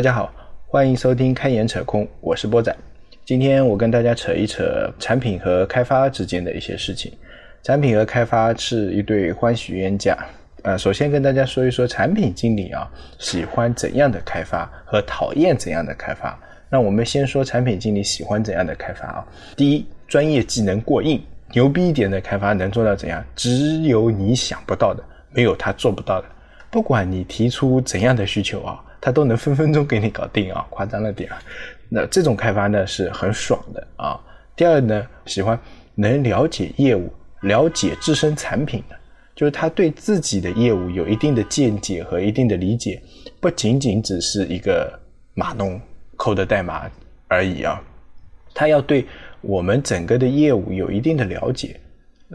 大家好，欢迎收听开眼扯空，我是波仔。今天我跟大家扯一扯产品和开发之间的一些事情。产品和开发是一对欢喜冤家。呃，首先跟大家说一说产品经理啊，喜欢怎样的开发和讨厌怎样的开发。那我们先说产品经理喜欢怎样的开发啊？第一，专业技能过硬，牛逼一点的开发能做到怎样？只有你想不到的，没有他做不到的。不管你提出怎样的需求啊。他都能分分钟给你搞定啊，夸张了点啊。那这种开发呢是很爽的啊。第二呢，喜欢能了解业务、了解自身产品的，就是他对自己的业务有一定的见解和一定的理解，不仅仅只是一个码农扣的代码而已啊。他要对我们整个的业务有一定的了解，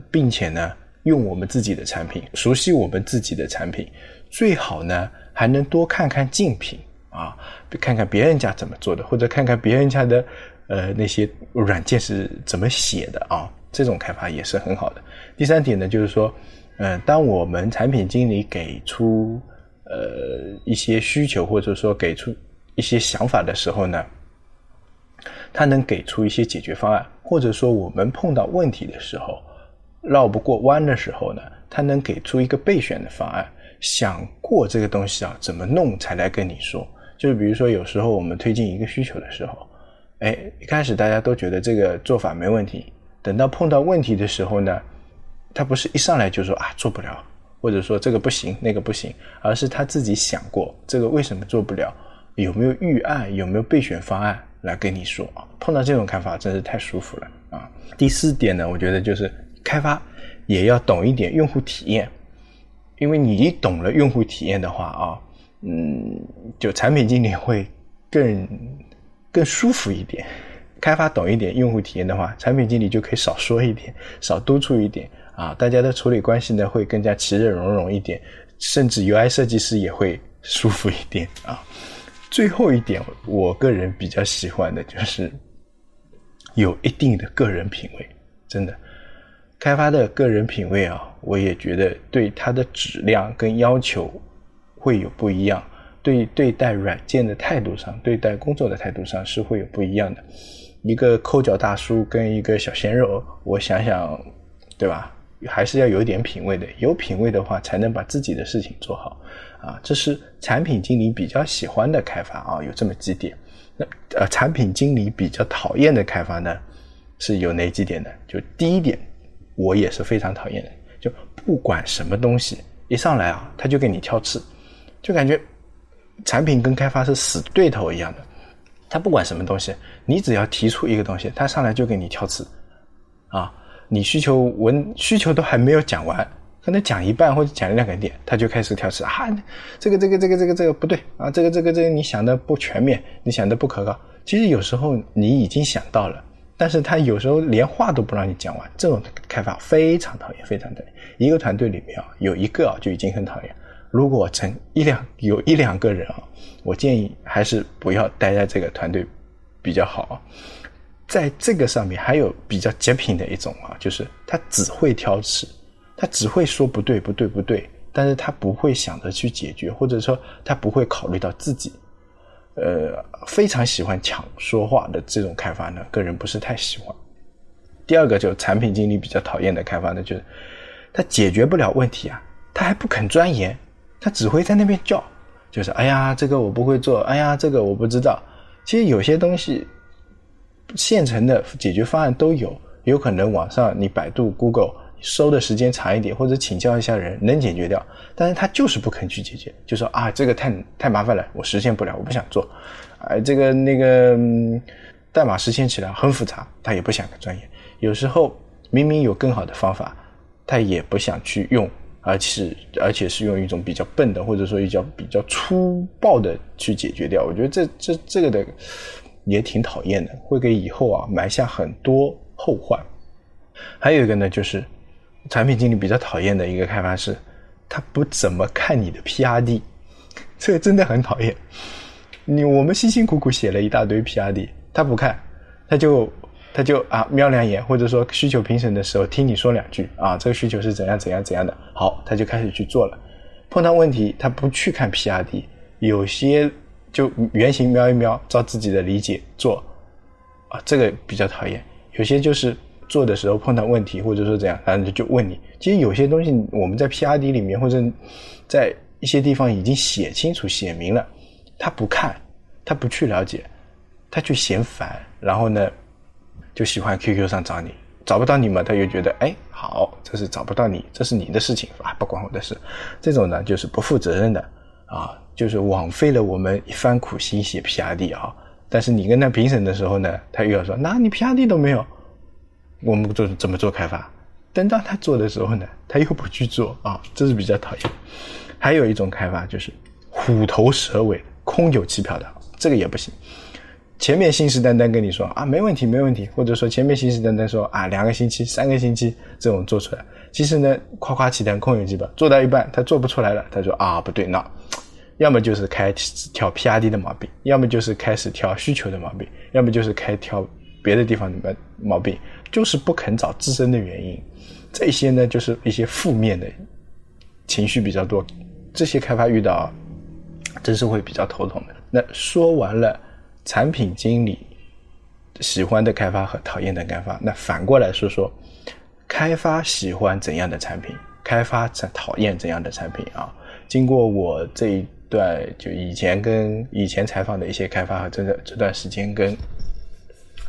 并且呢，用我们自己的产品，熟悉我们自己的产品，最好呢。还能多看看竞品啊，看看别人家怎么做的，或者看看别人家的呃那些软件是怎么写的啊，这种开发也是很好的。第三点呢，就是说，嗯，当我们产品经理给出呃一些需求，或者说给出一些想法的时候呢，他能给出一些解决方案，或者说我们碰到问题的时候绕不过弯的时候呢，他能给出一个备选的方案。想过这个东西啊，怎么弄才来跟你说？就是比如说，有时候我们推进一个需求的时候，哎，一开始大家都觉得这个做法没问题，等到碰到问题的时候呢，他不是一上来就说啊做不了，或者说这个不行那个不行，而是他自己想过这个为什么做不了，有没有预案，有没有备选方案来跟你说啊？碰到这种看法真是太舒服了啊！第四点呢，我觉得就是开发也要懂一点用户体验。因为你懂了用户体验的话啊，嗯，就产品经理会更更舒服一点。开发懂一点用户体验的话，产品经理就可以少说一点，少督促一点啊，大家的处理关系呢会更加其乐融融一点，甚至 UI 设计师也会舒服一点啊。最后一点，我个人比较喜欢的就是有一定的个人品味，真的。开发的个人品味啊，我也觉得对它的质量跟要求会有不一样，对对待软件的态度上，对待工作的态度上是会有不一样的。一个抠脚大叔跟一个小鲜肉，我想想，对吧？还是要有点品味的。有品味的话，才能把自己的事情做好啊。这是产品经理比较喜欢的开发啊，有这么几点。那呃，产品经理比较讨厌的开发呢，是有哪几点呢？就第一点。我也是非常讨厌的，就不管什么东西一上来啊，他就给你挑刺，就感觉产品跟开发是死对头一样的。他不管什么东西，你只要提出一个东西，他上来就给你挑刺，啊，你需求文需求都还没有讲完，可能讲一半或者讲两个点，他就开始挑刺啊，这个这个这个这个这个不对啊，这个这个这个你想的不全面，你想的不可靠。其实有时候你已经想到了。但是他有时候连话都不让你讲完，这种开发非常讨厌，非常讨厌。一个团队里面啊，有一个啊就已经很讨厌。如果成一两有一两个人啊，我建议还是不要待在这个团队比较好。在这个上面还有比较极品的一种啊，就是他只会挑刺，他只会说不对不对不对，但是他不会想着去解决，或者说他不会考虑到自己。呃，非常喜欢抢说话的这种开发呢，个人不是太喜欢。第二个就产品经理比较讨厌的开发呢，就是他解决不了问题啊，他还不肯钻研，他只会在那边叫，就是哎呀这个我不会做，哎呀这个我不知道。其实有些东西现成的解决方案都有，有可能网上你百度、Google。收的时间长一点，或者请教一下人能解决掉，但是他就是不肯去解决，就说啊这个太太麻烦了，我实现不了，我不想做，啊这个那个代码实现起来很复杂，他也不想钻研。有时候明明有更好的方法，他也不想去用，而且而且是用一种比较笨的，或者说比较比较粗暴的去解决掉。我觉得这这这个的也挺讨厌的，会给以后啊埋下很多后患。还有一个呢就是。产品经理比较讨厌的一个开发是，他不怎么看你的 PRD，这个真的很讨厌。你我们辛辛苦苦写了一大堆 PRD，他不看，他就他就啊瞄两眼，或者说需求评审的时候听你说两句啊，这个需求是怎样怎样怎样的，好，他就开始去做了。碰到问题他不去看 PRD，有些就原型瞄一瞄，照自己的理解做，啊，这个比较讨厌。有些就是做的时候碰到问题，或者说怎样，然后就问你。其实有些东西我们在 P R D 里面或者在一些地方已经写清楚、写明了，他不看，他不去了解，他就嫌烦，然后呢，就喜欢 Q Q 上找你，找不到你嘛，他又觉得哎好，这是找不到你，这是你的事情啊，不关我的事。这种呢就是不负责任的啊，就是枉费了我们一番苦心写 P R D 啊。但是你跟他评审的时候呢，他又要说，那你 P R D 都没有，我们做怎么做开发？等到他做的时候呢，他又不去做啊，这是比较讨厌。还有一种开发就是虎头蛇尾、空有其表的，这个也不行。前面信誓旦旦跟你说啊，没问题，没问题，或者说前面信誓旦旦说啊，两个星期、三个星期这种做出来，其实呢，夸夸其谈、空有其表，做到一半他做不出来了，他说啊，不对，那。要么就是开挑 P R D 的毛病，要么就是开始挑需求的毛病，要么就是开挑别的地方的毛病，就是不肯找自身的原因。这些呢，就是一些负面的情绪比较多。这些开发遇到，真是会比较头痛的。那说完了产品经理喜欢的开发和讨厌的开发，那反过来说说开发喜欢怎样的产品，开发才讨厌怎样的产品啊？经过我这一。段，就以前跟以前采访的一些开发和这个这段时间跟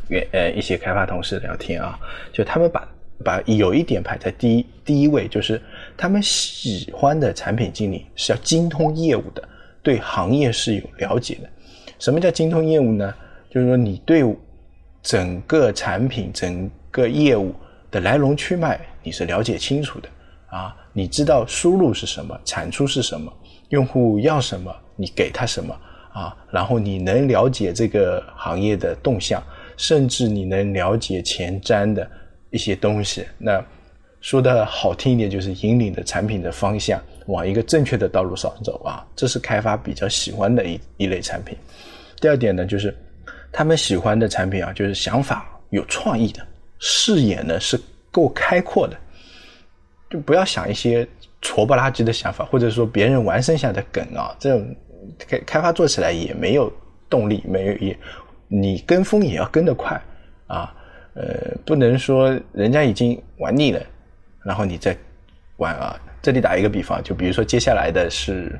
原呃一些开发同事聊天啊，就他们把把有一点排在第一第一位，就是他们喜欢的产品经理是要精通业务的，对行业是有了解的。什么叫精通业务呢？就是说你对整个产品、整个业务的来龙去脉你是了解清楚的啊，你知道输入是什么，产出是什么。用户要什么，你给他什么啊？然后你能了解这个行业的动向，甚至你能了解前瞻的一些东西。那说的好听一点，就是引领的产品的方向往一个正确的道路上走啊。这是开发比较喜欢的一一类产品。第二点呢，就是他们喜欢的产品啊，就是想法有创意的，视野呢是够开阔的，就不要想一些。挫不拉几的想法，或者说别人玩剩下的梗啊，这种开开发做起来也没有动力，没有也你跟风也要跟得快啊，呃，不能说人家已经玩腻了，然后你再玩啊。这里打一个比方，就比如说接下来的是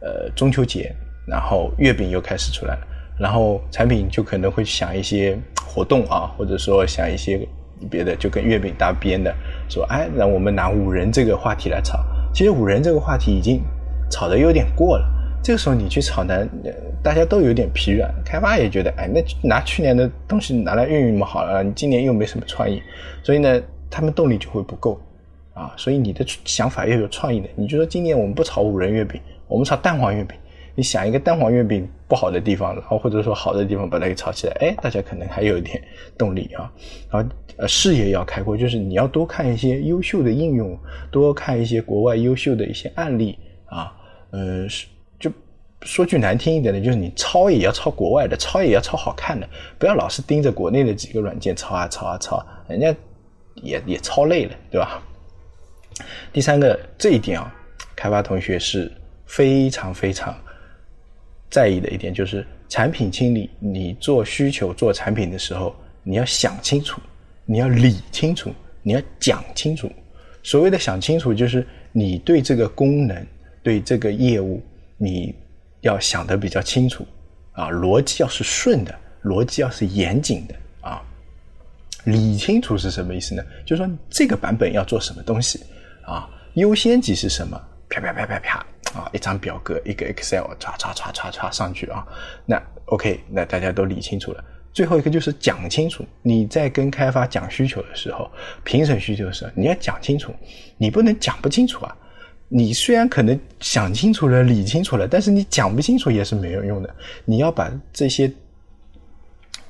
呃中秋节，然后月饼又开始出来了，然后产品就可能会想一些活动啊，或者说想一些。别的就跟月饼搭边的，说哎，那我们拿五仁这个话题来炒。其实五仁这个话题已经炒的有点过了。这个时候你去炒呢，大家都有点疲软，开发也觉得哎，那拿去年的东西拿来运用嘛好了，你今年又没什么创意，所以呢，他们动力就会不够啊。所以你的想法要有创意的，你就说今年我们不炒五仁月饼，我们炒蛋黄月饼。你想一个蛋黄月饼不好的地方，然后或者说好的地方把它给炒起来，哎，大家可能还有一点动力啊。然后呃，视野要开阔，就是你要多看一些优秀的应用，多看一些国外优秀的一些案例啊。呃，是说句难听一点的，就是你抄也要抄国外的，抄也要抄好看的，不要老是盯着国内的几个软件抄啊抄啊抄，人家也也抄累了，对吧？第三个这一点啊，开发同学是非常非常。在意的一点就是，产品经理，你做需求、做产品的时候，你要想清楚，你要理清楚，你要讲清楚。所谓的想清楚，就是你对这个功能、对这个业务，你要想得比较清楚啊，逻辑要是顺的，逻辑要是严谨的啊。理清楚是什么意思呢？就是说这个版本要做什么东西啊，优先级是什么？啪啪啪啪啪。啊，一张表格，一个 Excel，唰唰唰唰唰上去啊。那 OK，那大家都理清楚了。最后一个就是讲清楚。你在跟开发讲需求的时候，评审需求的时候，你要讲清楚。你不能讲不清楚啊。你虽然可能想清楚了、理清楚了，但是你讲不清楚也是没有用的。你要把这些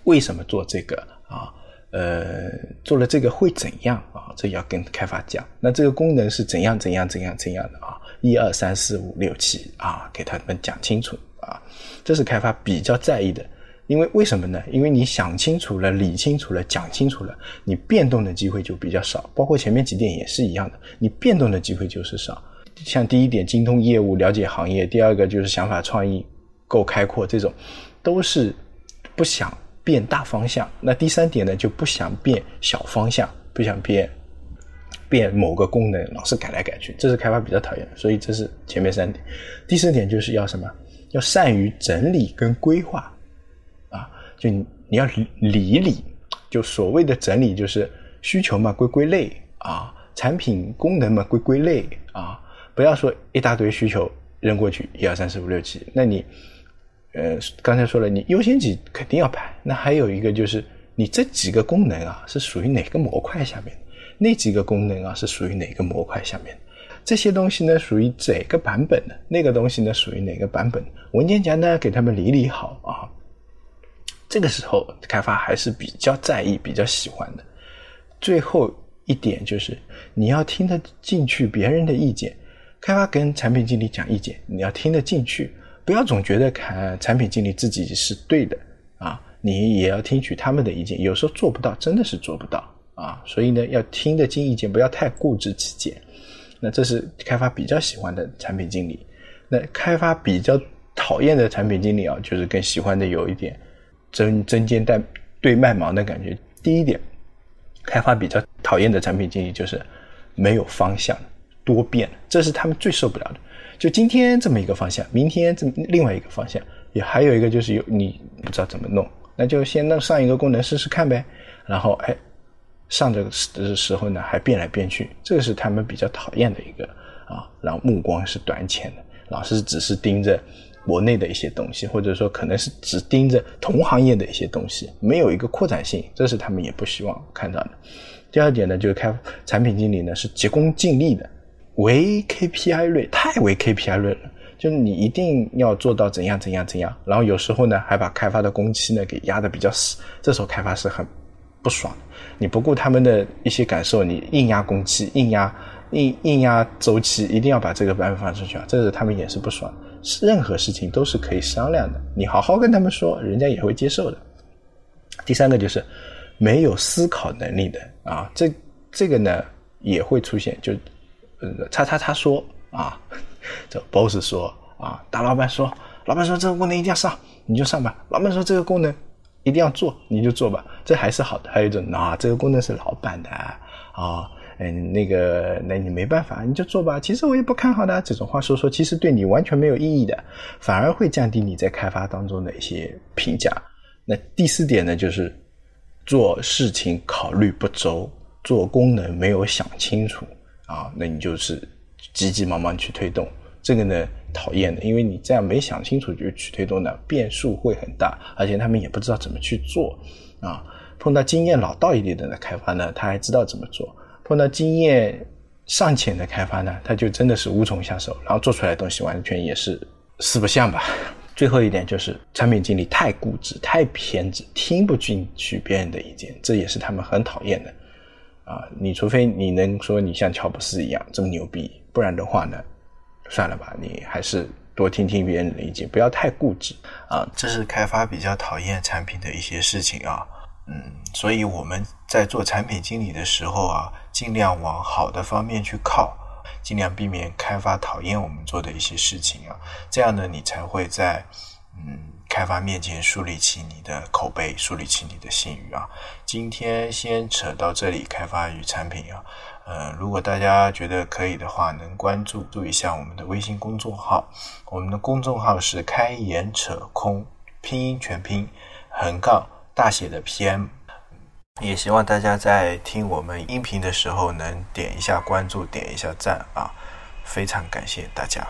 为什么做这个啊？呃，做了这个会怎样啊？这要跟开发讲。那这个功能是怎样怎样怎样怎样的啊？一二三四五六七啊，给他们讲清楚啊，这是开发比较在意的。因为为什么呢？因为你想清楚了、理清楚了、讲清楚了，你变动的机会就比较少。包括前面几点也是一样的，你变动的机会就是少。像第一点，精通业务、了解行业；第二个就是想法创意。够开阔，这种都是不想变大方向。那第三点呢，就不想变小方向，不想变变某个功能，老是改来改去，这是开发比较讨厌。所以这是前面三点。第四点就是要什么？要善于整理跟规划啊，就你要理理，就所谓的整理就是需求嘛，归归类啊，产品功能嘛，归归类啊，不要说一大堆需求。扔过去一二三四五六七，那你，呃，刚才说了，你优先级肯定要排。那还有一个就是，你这几个功能啊是属于哪个模块下面？那几个功能啊是属于哪个模块下面？这些东西呢属于哪个版本的？那个东西呢属于哪个版本？文件夹呢给他们理理好啊。这个时候开发还是比较在意、比较喜欢的。最后一点就是，你要听得进去别人的意见。开发跟产品经理讲意见，你要听得进去，不要总觉得看产品经理自己是对的啊，你也要听取他们的意见。有时候做不到，真的是做不到啊，所以呢，要听得进意见，不要太固执己见。那这是开发比较喜欢的产品经理。那开发比较讨厌的产品经理啊，就是更喜欢的有一点针针尖带对麦芒的感觉。第一点，开发比较讨厌的产品经理就是没有方向。多变，这是他们最受不了的。就今天这么一个方向，明天这么另外一个方向，也还有一个就是有你不知道怎么弄，那就先弄上一个功能试试看呗。然后哎，上这个时时候呢还变来变去，这个是他们比较讨厌的一个啊。然后目光是短浅的，老是只是盯着国内的一些东西，或者说可能是只盯着同行业的一些东西，没有一个扩展性，这是他们也不希望看到的。第二点呢，就是开产品经理呢是急功近利的。唯 KPI 论太为 KPI 论了，就是你一定要做到怎样怎样怎样，然后有时候呢还把开发的工期呢给压得比较死，这时候开发是很不爽。你不顾他们的一些感受，你硬压工期，硬压硬硬压周期，一定要把这个版本发出去啊，这是他们也是不爽。任何事情都是可以商量的，你好好跟他们说，人家也会接受的。第三个就是没有思考能力的啊，这这个呢也会出现就。叉叉叉说啊，这 boss 说啊，大老板说，老板说这个功能一定要上，你就上吧。老板说这个功能一定要做，你就做吧，这还是好的。还有一种啊，这个功能是老板的啊，嗯，那个那你没办法，你就做吧。其实我也不看好的这种话说说，其实对你完全没有意义的，反而会降低你在开发当中的一些评价。那第四点呢，就是做事情考虑不周，做功能没有想清楚。啊，那你就是急急忙忙去推动这个呢，讨厌的，因为你这样没想清楚就去推动呢，变数会很大，而且他们也不知道怎么去做啊。碰到经验老道一点的开发呢，他还知道怎么做；碰到经验尚浅的开发呢，他就真的是无从下手，然后做出来的东西完全也是四不像吧。最后一点就是产品经理太固执、太偏执，听不进去别人的意见，这也是他们很讨厌的。啊，你除非你能说你像乔布斯一样这么牛逼，不然的话呢，算了吧，你还是多听听别人的意见，不要太固执啊。这是开发比较讨厌产品的一些事情啊。嗯，所以我们在做产品经理的时候啊，尽量往好的方面去靠，尽量避免开发讨厌我们做的一些事情啊。这样呢，你才会在嗯。开发面前树立起你的口碑，树立起你的信誉啊！今天先扯到这里，开发与产品啊，呃，如果大家觉得可以的话，能关注注一下我们的微信公众号，我们的公众号是“开眼扯空”，拼音全拼横杠大写的 PM，也希望大家在听我们音频的时候能点一下关注，点一下赞啊！非常感谢大家。